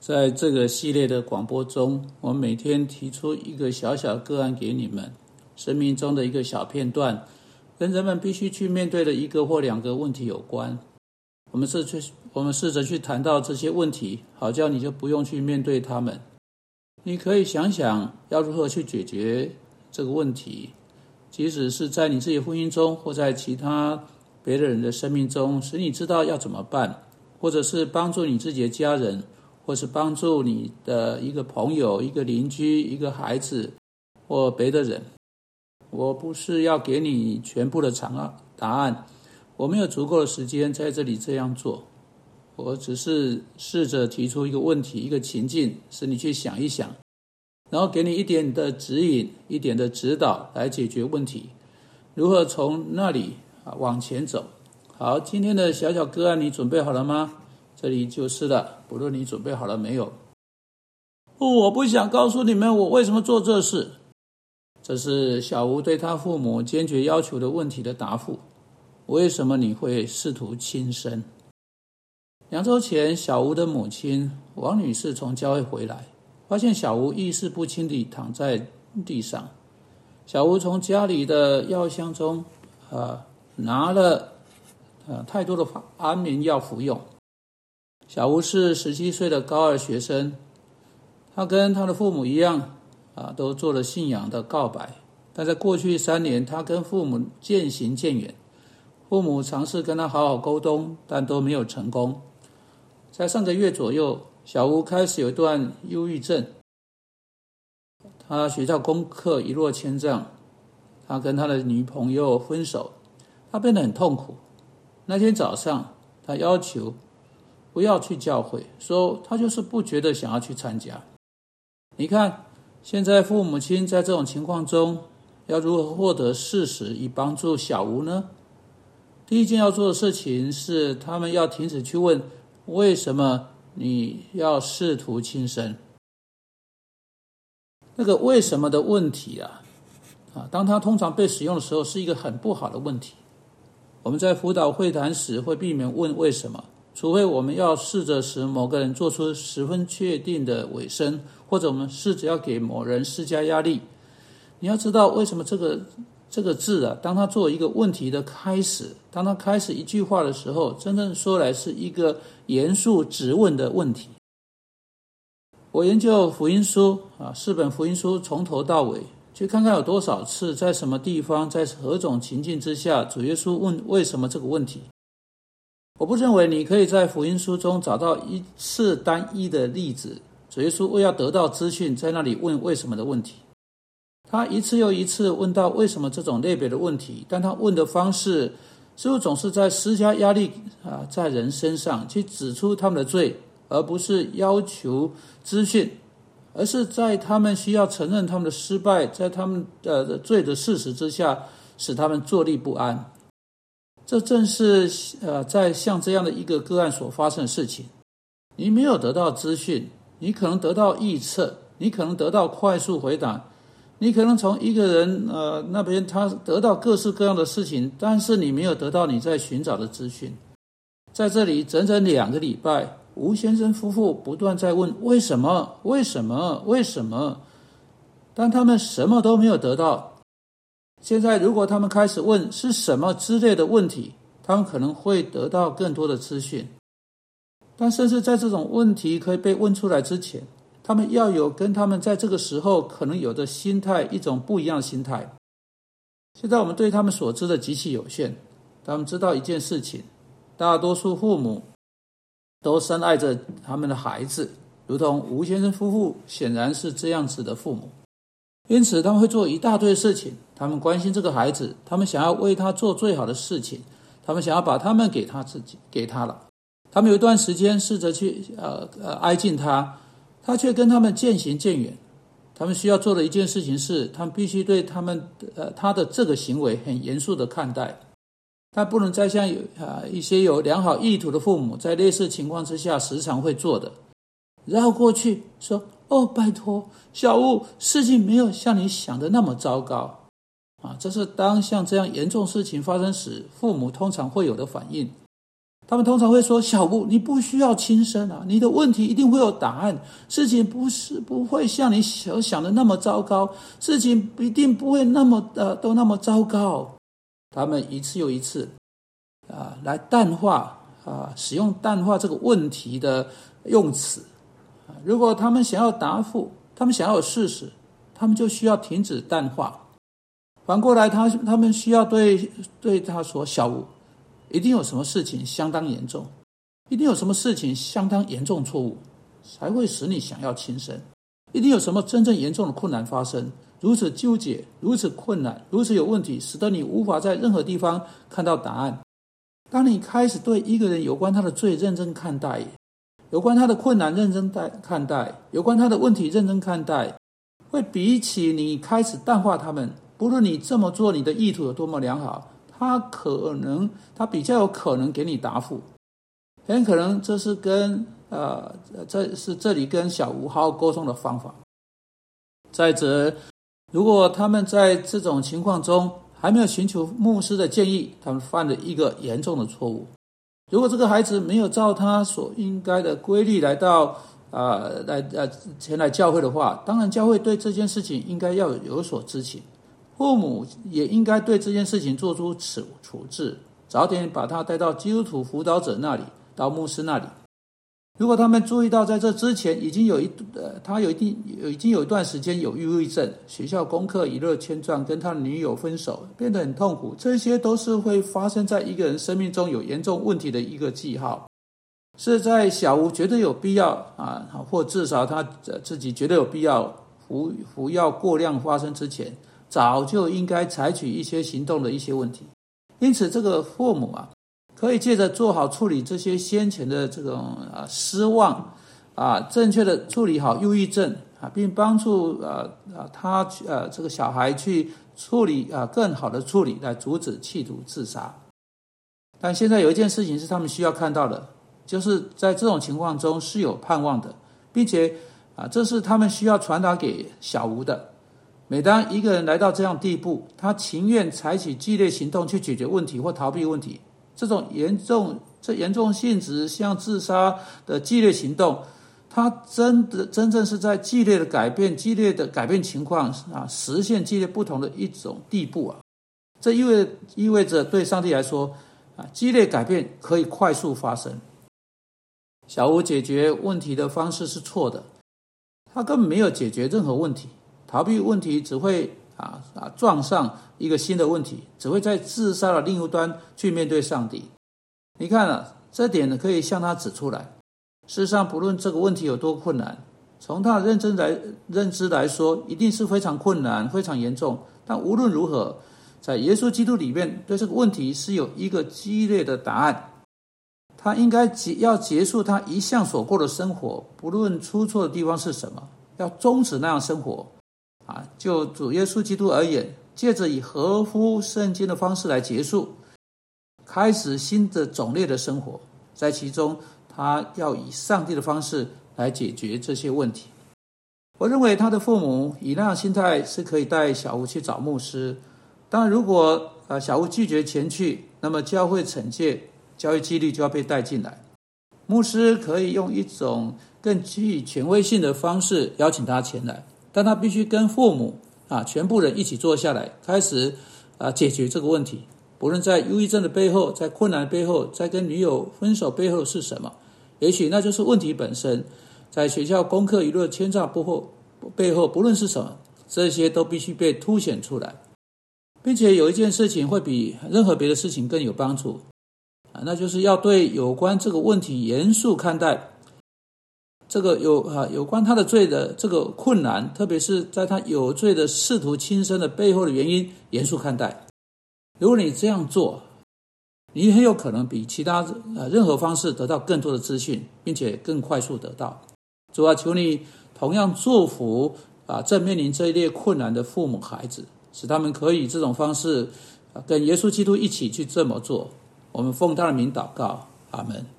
在这个系列的广播中，我每天提出一个小小个案给你们，生命中的一个小片段，跟人们必须去面对的一个或两个问题有关。我们试去，我们试着去谈到这些问题，好叫你就不用去面对他们。你可以想想要如何去解决这个问题，即使是在你自己婚姻中，或在其他别的人的生命中，使你知道要怎么办，或者是帮助你自己的家人。或是帮助你的一个朋友、一个邻居、一个孩子或别的人，我不是要给你全部的长案答案，我没有足够的时间在这里这样做，我只是试着提出一个问题、一个情境，使你去想一想，然后给你一点的指引、一点的指导来解决问题，如何从那里啊往前走。好，今天的小小个案，你准备好了吗？这里就是了，不论你准备好了没有。我不想告诉你们我为什么做这事。这是小吴对他父母坚决要求的问题的答复。为什么你会试图轻生？两周前，小吴的母亲王女士从教会回来，发现小吴意识不清地躺在地上。小吴从家里的药箱中啊拿了呃太多的安眠药服用。小吴是十七岁的高二学生，他跟他的父母一样，啊，都做了信仰的告白。但在过去三年，他跟父母渐行渐远，父母尝试跟他好好沟通，但都没有成功。在上个月左右，小吴开始有一段忧郁症，他学校功课一落千丈，他跟他的女朋友分手，他变得很痛苦。那天早上，他要求。不要去教会，说他就是不觉得想要去参加。你看，现在父母亲在这种情况中，要如何获得事实以帮助小吴呢？第一件要做的事情是，他们要停止去问为什么你要试图轻生。那个为什么的问题啊，啊，当他通常被使用的时候，是一个很不好的问题。我们在辅导会谈时会避免问为什么。除非我们要试着使某个人做出十分确定的尾声，或者我们试着要给某人施加压力。你要知道为什么这个这个字啊，当他做一个问题的开始，当他开始一句话的时候，真正说来是一个严肃质问的问题。我研究福音书啊，四本福音书从头到尾，去看看有多少次，在什么地方，在何种情境之下，主耶稣问为什么这个问题。我不认为你可以在福音书中找到一次单一的例子。主耶稣为要得到资讯，在那里问为什么的问题。他一次又一次问到为什么这种类别的问题，但他问的方式似乎总是在施加压力啊，在人身上去指出他们的罪，而不是要求资讯，而是在他们需要承认他们的失败，在他们的罪的事实之下，使他们坐立不安。这正是呃，在像这样的一个个案所发生的事情。你没有得到资讯，你可能得到预测，你可能得到快速回答，你可能从一个人呃那边他得到各式各样的事情，但是你没有得到你在寻找的资讯。在这里整整两个礼拜，吴先生夫妇不断在问为什么，为什么，为什么，但他们什么都没有得到。现在，如果他们开始问是什么之类的问题，他们可能会得到更多的资讯。但甚至在这种问题可以被问出来之前，他们要有跟他们在这个时候可能有的心态一种不一样的心态。现在我们对他们所知的极其有限。他们知道一件事情：大多数父母都深爱着他们的孩子，如同吴先生夫妇显然是这样子的父母。因此，他们会做一大堆事情。他们关心这个孩子，他们想要为他做最好的事情，他们想要把他们给他自己给他了。他们有一段时间试着去呃呃挨近他，他却跟他们渐行渐远。他们需要做的一件事情是，他们必须对他们呃他的这个行为很严肃的看待。他不能再像有啊一些有良好意图的父母在类似情况之下时常会做的，绕过去说。哦，拜托，小吴，事情没有像你想的那么糟糕，啊，这是当像这样严重事情发生时，父母通常会有的反应。他们通常会说：“小吴，你不需要轻生啊，你的问题一定会有答案。事情不是不会像你所想的那么糟糕，事情一定不会那么呃都那么糟糕。”他们一次又一次啊来淡化啊使用淡化这个问题的用词如果他们想要答复，他们想要有事实，他们就需要停止淡化。反过来，他他们需要对对他说：“小吴。”一定有什么事情相当严重，一定有什么事情相当严重错误，才会使你想要轻生。一定有什么真正严重的困难发生，如此纠结，如此困难，如此有问题，使得你无法在任何地方看到答案。当你开始对一个人有关他的罪认真看待，有关他的困难认真待看待，有关他的问题认真看待，会比起你开始淡化他们，不论你这么做，你的意图有多么良好。他可能，他比较有可能给你答复，很可能这是跟呃，这是这里跟小吴好好沟通的方法。再者，如果他们在这种情况中还没有寻求牧师的建议，他们犯了一个严重的错误。如果这个孩子没有照他所应该的规律来到啊，来呃前来教会的话，当然教会对这件事情应该要有所知情。父母也应该对这件事情做出处处置，早点把他带到基督徒辅导者那里，到牧师那里。如果他们注意到在这之前已经有一呃，他有一定已经有一段时间有抑郁症，学校功课一落千丈，跟他女友分手，变得很痛苦，这些都是会发生在一个人生命中有严重问题的一个记号，是在小吴觉得有必要啊，或至少他自己觉得有必要服服药过量发生之前。早就应该采取一些行动的一些问题，因此这个父母啊，可以借着做好处理这些先前的这种啊失望啊，正确的处理好忧郁症啊，并帮助啊啊他去呃这个小孩去处理啊更好的处理来阻止企图自杀。但现在有一件事情是他们需要看到的，就是在这种情况中是有盼望的，并且啊这是他们需要传达给小吴的。每当一个人来到这样地步，他情愿采取激烈行动去解决问题或逃避问题，这种严重、这严重性质像自杀的激烈行动，他真的真正是在激烈的改变、激烈的改变情况啊，实现激烈不同的一种地步啊。这意味意味着对上帝来说啊，激烈改变可以快速发生。小吴解决问题的方式是错的，他根本没有解决任何问题。逃避问题只会啊啊撞上一个新的问题，只会在自杀的另一端去面对上帝。你看啊，这点呢可以向他指出来。事实上，不论这个问题有多困难，从他的认真来认知来说，一定是非常困难、非常严重。但无论如何，在耶稣基督里面，对这个问题是有一个激烈的答案。他应该结要结束他一向所过的生活，不论出错的地方是什么，要终止那样生活。就主耶稣基督而言，借着以合乎圣经的方式来结束，开始新的种类的生活，在其中，他要以上帝的方式来解决这些问题。我认为他的父母以那样心态是可以带小吴去找牧师。但，如果呃小吴拒绝前去，那么教会惩戒、教育纪律就要被带进来。牧师可以用一种更具权威性的方式邀请他前来。但他必须跟父母啊，全部人一起坐下来，开始啊解决这个问题。不论在忧郁症的背后，在困难的背后，在跟女友分手背后是什么？也许那就是问题本身。在学校功课一落千丈不后背后，不论是什么，这些都必须被凸显出来，并且有一件事情会比任何别的事情更有帮助啊，那就是要对有关这个问题严肃看待。这个有啊，有关他的罪的这个困难，特别是在他有罪的试图轻生的背后的原因，严肃看待。如果你这样做，你很有可能比其他呃任何方式得到更多的资讯，并且更快速得到。主啊，求你同样祝福啊正面临这一列困难的父母孩子，使他们可以这种方式啊跟耶稣基督一起去这么做。我们奉他的名祷告，阿门。